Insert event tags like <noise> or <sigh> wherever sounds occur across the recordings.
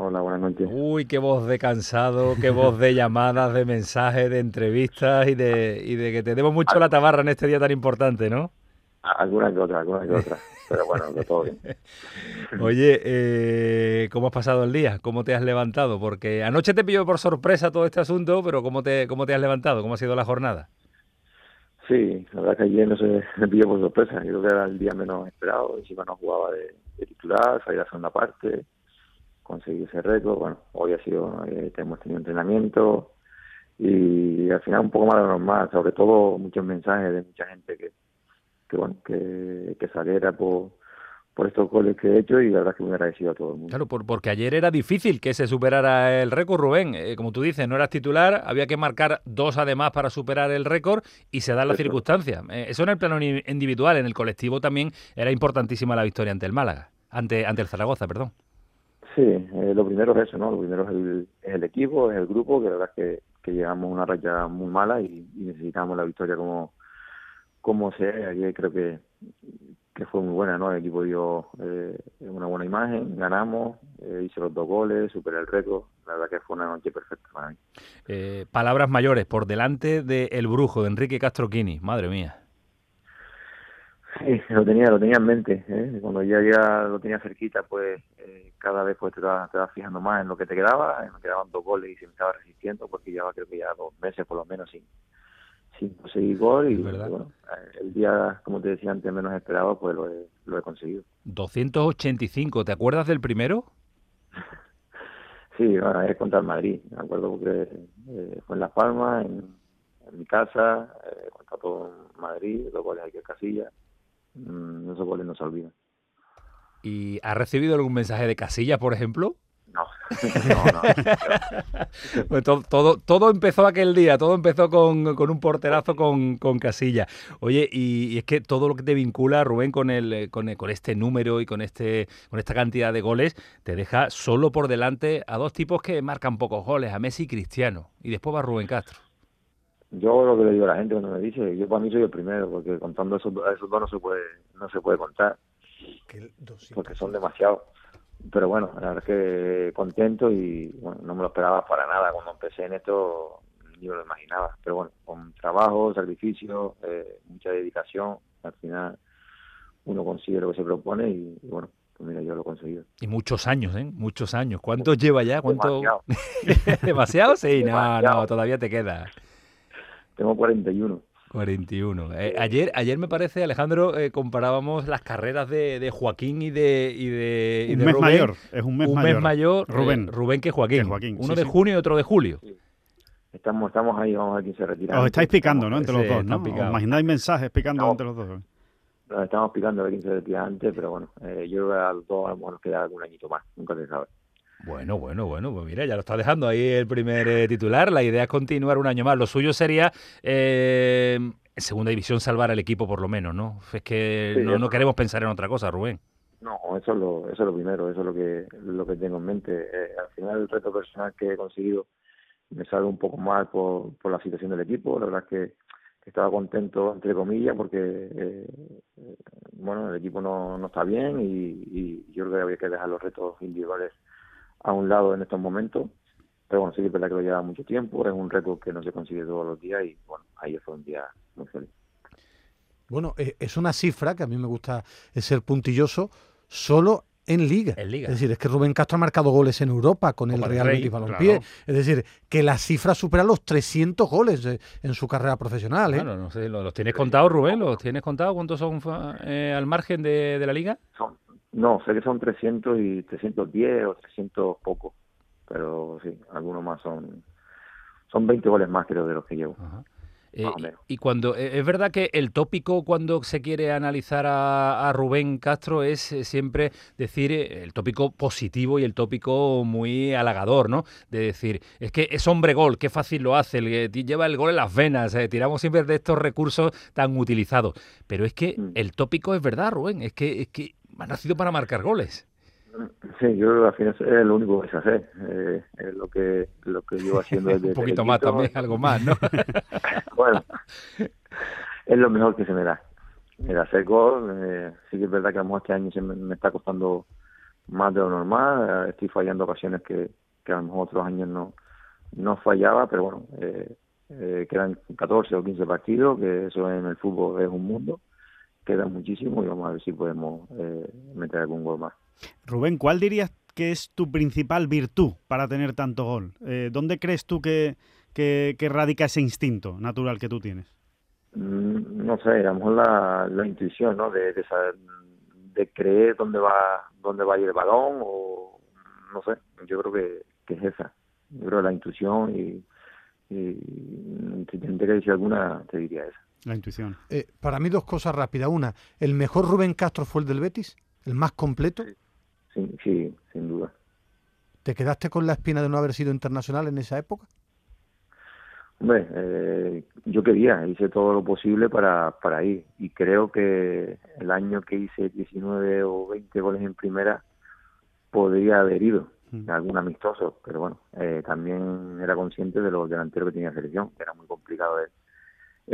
Hola, buenas noches. Uy, qué voz de cansado, qué voz de llamadas, de mensajes, de entrevistas y de, y de que te debo mucho la tabarra en este día tan importante, ¿no? Alguna que otra, alguna que otra. Pero bueno, de todo bien. <laughs> Oye, eh, ¿cómo has pasado el día? ¿Cómo te has levantado? Porque anoche te pilló por sorpresa todo este asunto, pero ¿cómo te, cómo te has levantado? ¿Cómo ha sido la jornada? Sí, la verdad que ayer no se <laughs> me pilló por sorpresa. Yo creo que era el día menos esperado. Encima no jugaba de, titular, salir a segunda parte, conseguir ese récord. Bueno, hoy ha sido, eh, hemos tenido entrenamiento y al final un poco más de lo normal. Sobre todo muchos mensajes de mucha gente que, que bueno, que, que saliera por, por estos goles que he hecho y la verdad que muy agradecido a todo el mundo. Claro, porque ayer era difícil que se superara el récord, Rubén. Eh, como tú dices, no eras titular, había que marcar dos además para superar el récord y se dan las circunstancias. Eh, eso en el plano individual, en el colectivo también era importantísima la victoria ante el Málaga, ante, ante el Zaragoza, perdón. Sí, eh, lo primero es eso, ¿no? Lo primero es el, el, equipo, es el grupo, que la verdad es que, llegamos a una raya muy mala y, necesitamos la victoria como como sea, ayer creo que, que fue muy buena, ¿no? El equipo dio eh, una buena imagen, ganamos, eh, hice los dos goles, superé el récord, la verdad que fue una noche perfecta para mí. Eh, palabras mayores, por delante de Brujo, Enrique Castroquini, madre mía. Sí, lo tenía, lo tenía en mente, ¿eh? cuando ya, ya lo tenía cerquita, pues eh, cada vez pues te vas, te vas fijando más en lo que te quedaba, me quedaban dos goles y se me estaba resistiendo porque llevaba creo que ya dos meses por lo menos sin, sin conseguir gol y, bueno, el día, como te decía antes, menos esperado, pues lo he, lo he conseguido. 285, ¿te acuerdas del primero? <laughs> sí, bueno, es contra el Madrid, me acuerdo porque eh, fue en Las Palmas, en, mi casa, eh, contra todo Madrid, los goles aquí en Casilla, mm, esos goles no se olvidan. ¿Y has recibido algún mensaje de Casilla, por ejemplo? No, <laughs> no, no. <laughs> todo, todo, empezó aquel día, todo empezó con, con un porterazo con, con Casilla. Oye, y, es que todo lo que te vincula, Rubén, con, el, con, con, este número y con, este, con esta cantidad de goles, te deja solo por delante a dos tipos que marcan pocos goles, a Messi y Cristiano. Y después va Rubén Castro. Yo lo que le digo a la gente cuando me dice, yo para mí soy el primero, porque contando esos, esos dos no se puede, no se puede contar. Porque son demasiados pero bueno, la verdad es que contento y bueno, no me lo esperaba para nada. Cuando empecé en esto ni me lo imaginaba. Pero bueno, con trabajo, sacrificio, eh, mucha dedicación, al final uno consigue lo que se propone y, bueno, pues mira, yo lo he conseguido. Y muchos años, ¿eh? Muchos años. ¿Cuántos lleva ya? ¿Cuánto? Demasiado. <laughs> ¿Demasiado? Sí, <laughs> no, no, todavía te queda. Tengo 41. 41. Eh, ayer, ayer me parece, Alejandro, eh, comparábamos las carreras de, de, Joaquín y de, y de, un mes mayor. Es un mes, mayor. Eh, Rubén. Rubén que Joaquín. Uno de junio y otro de julio. Estamos, estamos ahí, vamos a ver quién se retira. Os estáis picando, ¿no? Entre los dos, ¿no? Os imagináis mensajes picando entre los dos. Nos estamos picando a ver quién se retira antes, pero bueno, yo creo que a los dos a lo mejor nos queda algún añito más, nunca se sabe. Bueno, bueno, bueno, pues mira, ya lo está dejando ahí el primer eh, titular. La idea es continuar un año más. Lo suyo sería eh, en segunda división salvar al equipo por lo menos, ¿no? Es que no, no, queremos pensar en otra cosa, Rubén. No, eso es lo, eso es lo primero, eso es lo que, lo que tengo en mente. Eh, al final el reto personal que he conseguido me sale un poco mal por, por la situación del equipo. La verdad es que, estaba contento, entre comillas, porque bueno, el equipo no, no está bien y, y yo creo que había que dejar los retos individuales a un lado en estos momentos. Pero bueno, sí que es verdad que lo lleva mucho tiempo, es un récord que no se consigue todos los días y bueno, ahí fue un día muy feliz. Bueno, eh, es una cifra que a mí me gusta ser puntilloso, solo en Liga. en Liga. Es decir, es que Rubén Castro ha marcado goles en Europa con el Real Betis Balompié. Es decir, que la cifra supera los 300 goles eh, en su carrera profesional. ¿eh? no sé, ¿los, tienes contados, Rubén? ¿Los tienes contados? ¿Cuántos son eh, al margen de, de la Liga? Son no, sé que son 300 y 310 o 300 poco, pero sí, algunos más son son 20 goles más creo de los que llevo. Eh, y cuando eh, es verdad que el tópico cuando se quiere analizar a, Rubén Castro es eh, siempre decir el tópico positivo y el tópico muy halagador, ¿no? De decir, es que es hombre gol, qué fácil lo hace, el, lleva el gol en las venas, tiramos siempre de estos recursos tan utilizados. Pero es que mm. el tópico es verdad, Rubén, es que, es que ha nacido para marcar goles. Sí, yo al final es lo único que se hace, eh, es lo que lo que llevo haciendo <laughs> desde Un poquito más también, algo más, ¿no? <laughs> bueno, es lo mejor que se me da. El hacer gol, eh, sí que es verdad que a lo mejor este año se me, está costando más de lo normal, estoy fallando ocasiones que, que a lo mejor otros años no, no fallaba, pero bueno, eh, eh, quedan 14 o 15 partidos, que eso en el fútbol es un mundo, queda muchísimo y vamos a ver si podemos eh, meter algún gol más. Rubén, ¿cuál dirías que es tu principal virtud para tener tanto gol? Eh, ¿Dónde crees tú que, que, radica ese instinto natural que tú tienes? Mm, no sé, a lo mejor la, la intuición, ¿no? De, de, de creer dónde va dónde va a ir el balón o no sé, yo creo que, que es esa. Yo creo la intuición y, y si tendría que decir alguna, te diría esa. La intuición. Eh, para mí dos cosas rápidas. Una, ¿el mejor Rubén Castro fue el del Betis? ¿El más completo? Sí, sí, sin duda. ¿Te quedaste con la espina de no haber sido internacional en esa época? Hombre, eh, yo quería, hice todo lo posible para, para ir y creo que el año que hice 19 o 20 goles en primera podría haber ido mm. algún amistoso, pero bueno, eh, también era consciente de los delanteros que tenía la selección, que era muy complicado de,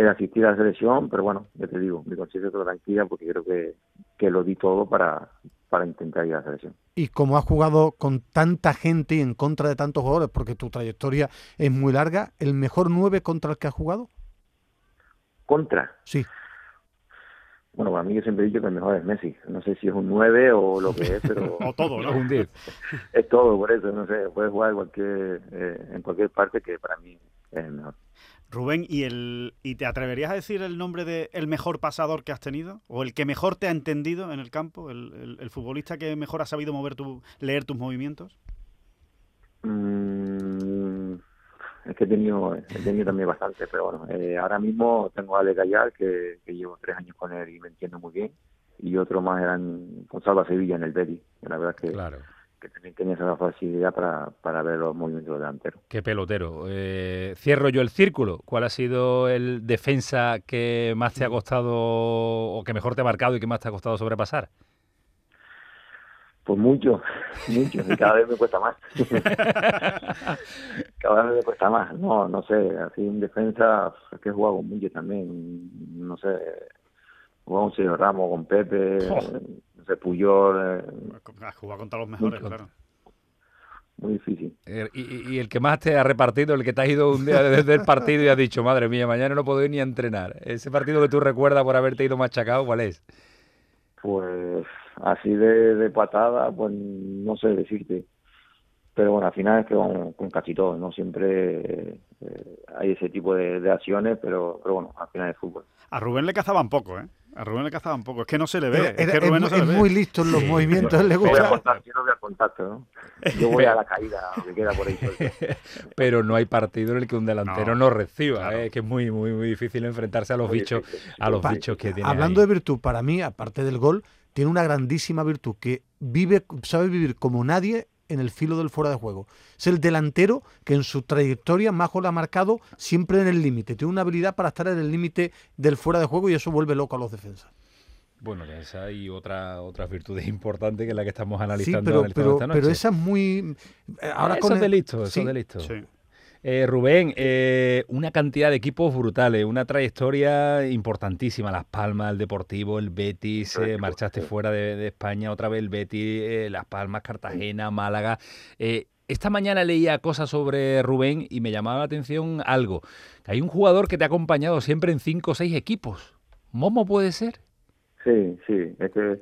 asistir a la selección, pero bueno, ya te digo, mi conciencia está tranquila porque creo que, que lo di todo para, para intentar ir a la selección. Y como has jugado con tanta gente y en contra de tantos jugadores, porque tu trayectoria es muy larga, ¿el mejor nueve contra el que has jugado? ¿Contra? Sí. Bueno, para mí yo siempre he dicho que el mejor es Messi. No sé si es un 9 o lo que es, pero... <laughs> o todo, ¿no? Un 10. es todo, por eso, no sé. Puedes jugar cualquier, eh, en cualquier parte que para mí es el mejor. Rubén, ¿y, el, ¿y te atreverías a decir el nombre de el mejor pasador que has tenido? ¿O el que mejor te ha entendido en el campo? ¿El, el, futbolista que mejor ha sabido mover tu, leer tus movimientos? Mm, es que he tenido, he tenido también bastante, pero bueno, eh, ahora mismo tengo a Ale Gallar, que, llevo tres años con él y me entiendo muy bien, y otro más eran con Salva Sevilla en el Betis, la verdad que... Claro que también tenía esa facilidad para, para ver los movimientos delanteros. Qué pelotero. Eh, cierro yo el círculo. ¿Cuál ha sido el defensa que más te ha costado o que mejor te ha marcado y que más te ha costado sobrepasar? Pues mucho, mucho, y cada vez me cuesta más. <laughs> cada vez me cuesta más. No, no sé, así en defensa, es que he jugado mucho también, no sé, con Sergio Ramos, con Pepe, se Puyol. Eh, jugar contra los mejores, claro. Muy difícil. Y, el que más te ha repartido, el que te ha ido un día desde el partido y has dicho, madre mía, mañana no puedo ir ni a entrenar. Ese partido que tú recuerdas por haberte ido machacado, ¿cuál es? Pues así de, de patada, pues no sé decirte. Pero bueno, al final es que vamos con casi todo, ¿no? Siempre eh, hay ese tipo de, de, acciones, pero, pero bueno, al final es fútbol. A Rubén le cazaban poco, ¿eh? A Rubén le cazaba un poco. Es que no se le ve. es, que Rubén no se es muy listo en los movimientos. le gusta. Voy a yo no voy a contacto, ¿no? Yo voy a la caída, que queda por ahí <laughs> Pero no hay partido en el que un delantero no, reciba. ¿eh? Es que es muy, muy, muy difícil enfrentarse a los bichos, a los bichos que tiene. Hablando de virtud, para mí, aparte del gol, tiene una grandísima virtud que vive, sabe vivir como nadie en el filo del fuera de juego. Es el delantero que en su trayectoria más lo ha marcado siempre en el límite. Tiene una habilidad para estar en el límite del fuera de juego y eso vuelve loco a los defensas. Bueno, esa y otra, otras virtudes <laughs> importantes que es la que estamos analizando sí, pero, pero, pero esa es muy... Eh, ahora eso es de listo, eso es de listo. Eh, Rubén, eh, una cantidad de equipos brutales, una trayectoria importantísima. Las Palmas, el Deportivo, el Betis, eh, marchaste fuera de, España, otra vez el Betis, Las Palmas, Cartagena, Málaga. esta mañana leía cosas sobre Rubén y me llamaba la atención algo. Hay un jugador que te ha acompañado siempre en cinco o seis equipos. ¿Momo puede ser? Sí, sí. Es que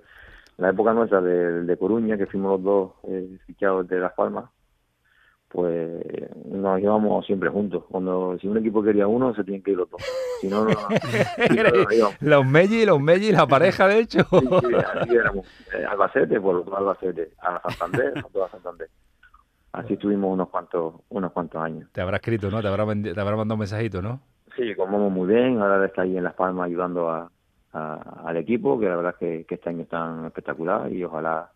la época nuestra de, de Coruña, que fuimos los dos fichados de Las Palmas, pues nos llevamos siempre juntos. Cuando si un equipo quería uno, se tienen que ir los dos. Si no, no, <laughs> los Melli, los Melli, la pareja, de hecho. Sí, sí, así éramos. Eh, Albacete, por los dos Albacete. A Santander, a Santander. Así estuvimos unos cuantos, unos cuantos años. Te habrá escrito, ¿no? Te habrá, te habrá mandado un mensajito, ¿no? Sí, comemos muy bien. Ahora está ahí en Las Palmas ayudando a, al equipo, que la verdad es que, que este año están espectacular y ojalá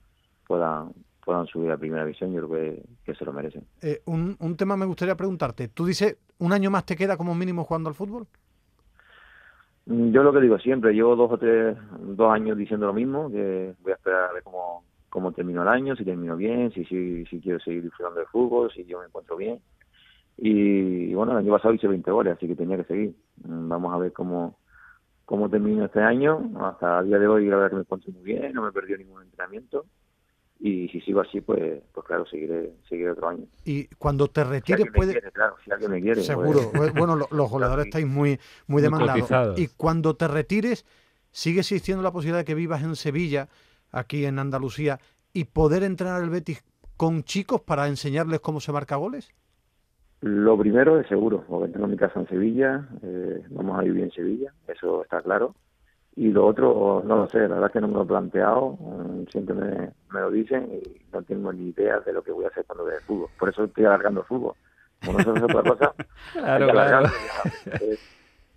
puedan puedan subir a primera división, yo creo que, se lo merecen. Eh, un, un tema me gustaría preguntarte. ¿Tú dices, un año más te queda como mínimo jugando al fútbol? Mm, yo lo que digo siempre, llevo dos o tres, dos años diciendo lo mismo, que voy a esperar a ver cómo, cómo termino el año, si termino bien, si, si, si quiero seguir disfrutando del fútbol, si yo me encuentro bien. Y, bueno, el año pasado hice 20 goles, así que tenía que seguir. Mm, vamos a ver cómo, cómo termino este año. Hasta el día de hoy, la verdad que me encuentro muy bien, no me he perdido ningún entrenamiento y si sigo así, pues, pues claro, seguiré, seguiré otro año. Y cuando te retires, puede... claro, si alguien me quiere. Seguro. Pues, <laughs> bueno, los goleadores estáis muy, muy demandados. y cuando te retires, ¿sigue existiendo la posibilidad de que vivas en Sevilla, aquí en Andalucía, y poder entrenar el Betis con chicos para enseñarles cómo se marca goles? Lo primero es seguro, porque tengo mi casa en Sevilla, eh, vamos a vivir en Sevilla, eso está claro. Y lo otro, no lo sé, la verdad es que no me lo he planteado, mm, siempre me, lo dicen y no tengo ni idea de lo que voy a hacer cuando vea el fútbol. Por eso estoy alargando el fútbol. Como no se otra cosa, <laughs> claro, claro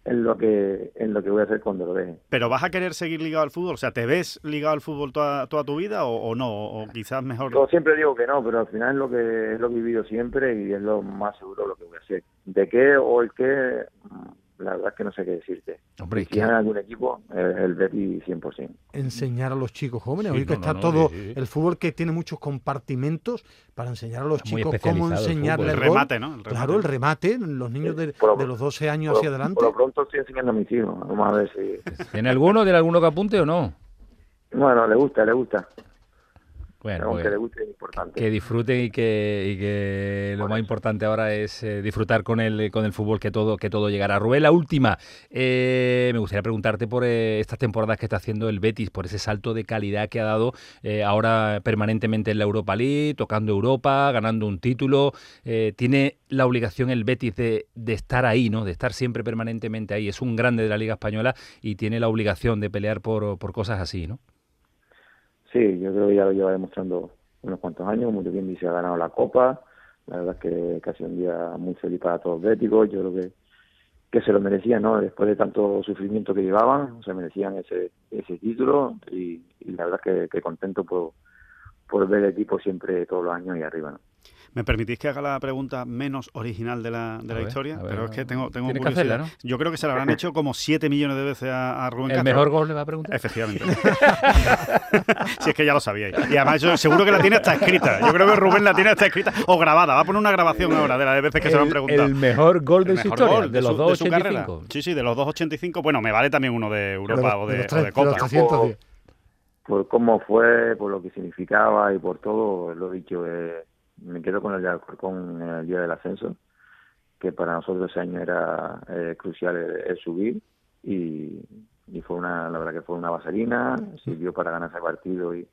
en lo que en lo que voy a hacer cuando lo deje. Pero vas a querer seguir ligado al fútbol, o sea, ¿te ves ligado al fútbol toda, toda tu vida o, no? O quizás mejor. Yo siempre digo que no, pero al final es lo que es lo que he vivido siempre y es lo más seguro lo que voy a hacer. ¿De qué o el qué? La verdad es que no sé qué decirte. Hombre, si hay algún equipo, el, Betis 100%. Enseñar a los chicos jóvenes, hoy que está todo el fútbol que tiene muchos compartimentos para enseñar a los chicos cómo enseñarle el, remate, ¿no? Claro, el remate, los niños de, los 12 años hacia adelante. Por lo pronto estoy enseñando a mis hijos, vamos a ver si... ¿Tiene alguno, tiene alguno que apunte o no? Bueno, le gusta, le gusta. Bueno, pues, que disfruten y que, que lo más importante ahora es eh, disfrutar con el, con el fútbol, que todo, que todo llegará. Rubén, la última. Eh, me gustaría preguntarte por eh, estas temporadas que está haciendo el Betis, por ese salto de calidad que ha dado ahora permanentemente en la Europa League, tocando Europa, ganando un título. tiene la obligación el Betis de, de estar ahí, ¿no? De estar siempre permanentemente ahí. Es un grande de la Liga Española y tiene la obligación de pelear por, por cosas así, ¿no? Sí, yo creo que ya lo lleva demostrando unos cuantos años, muy bien dice, ha ganado la Copa, la verdad es que casi un día muy feliz para todos los béticos, yo creo que, que se lo merecían, ¿no? Después de tanto sufrimiento que llevaban, se merecían ese, ese título y, la verdad es que, que contento por, por ver el equipo siempre todos los años y arriba, ¿no? ¿Me permitís que haga la pregunta menos original de la, de la historia? Pero es que tengo, tengo curiosidad. ¿no? Yo creo que se la habrán hecho como 7 millones de veces a, Rubén ¿El mejor gol le va a preguntar? Efectivamente. <laughs> si es que ya lo sabíais. Y además yo seguro que la tiene hasta escrita. Yo creo que Rubén la tiene hasta escrita o grabada. Va a poner una grabación ahora de las veces que se lo han preguntado. El mejor gol de su historia, de, los 2.85. Sí, sí, de los 2.85. Bueno, me vale también uno de Europa o, de, o de Copa. por, cómo fue, por lo que significaba y por todo, lo dicho, eh, me quedo con el de Alcorcón en el día del ascenso, que para nosotros ese año era eh, crucial el, subir y, y, fue una, la verdad que fue una vaselina, sirvió para ganar ese partido y,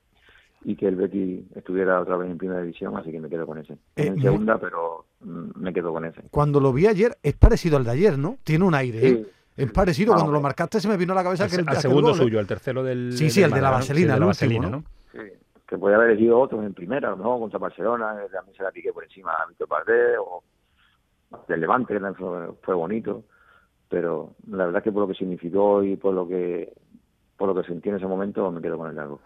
y que el Betty estuviera otra vez en primera división, así que me quedo con ese. Eh, en segunda, pero mm, me quedo con ese. Cuando lo vi ayer, es parecido al de ayer, ¿no? Tiene un aire, ¿eh? Es parecido, cuando lo marcaste se me vino a la cabeza que el, segundo suyo, el tercero del... Sí, sí, el de la vaselina, el último, ¿no? Sí que podía haber elegido otros en primera, ¿no? Contra Barcelona, también se la piqué por encima a Víctor Pardé, o del Levante, que fue, fue bonito, pero la verdad es que por lo que significó y por lo que por lo que sentí en ese momento, me quedo con el largo.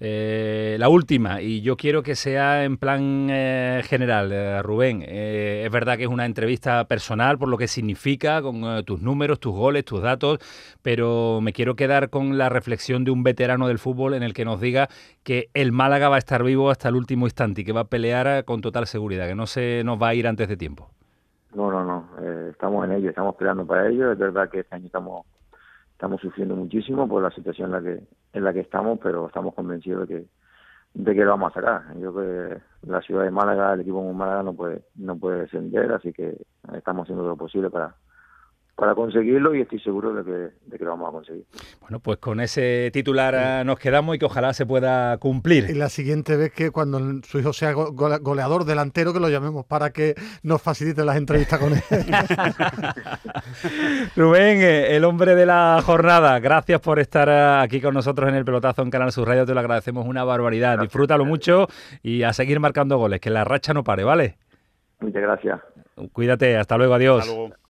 Eh, la última, y yo quiero que sea en plan eh, general, eh, Rubén. es verdad que es una entrevista personal por lo que significa, con tus números, tus goles, tus datos, pero me quiero quedar con la reflexión de un veterano del fútbol en el que nos diga que el Málaga va a estar vivo hasta el último instante y que va a pelear con total seguridad, que no se nos va a ir antes de tiempo. No, no, no. estamos en ello, estamos peleando para ello. Es verdad que este año estamos estamos sufriendo muchísimo por la situación en la que en la que estamos, pero estamos convencidos de que de que lo vamos a sacar. Yo creo que la ciudad de Málaga, el equipo de Málaga no puede no puede descender, así que estamos haciendo lo posible para para conseguirlo y estoy seguro de que, lo vamos a conseguir. Bueno, pues con ese titular eh, nos quedamos y que ojalá se pueda cumplir. Y la siguiente vez que cuando su hijo sea goleador delantero, que lo llamemos para que nos facilite las entrevistas con él. <laughs> Rubén, eh, el hombre de la jornada, gracias por estar eh, aquí con nosotros en el pelotazo en Canal Sur Radio, te lo agradecemos una barbaridad. Disfrútalo mucho y a seguir marcando goles, que la racha no pare, ¿vale? Muchas gracias. Cuídate, hasta luego, adiós.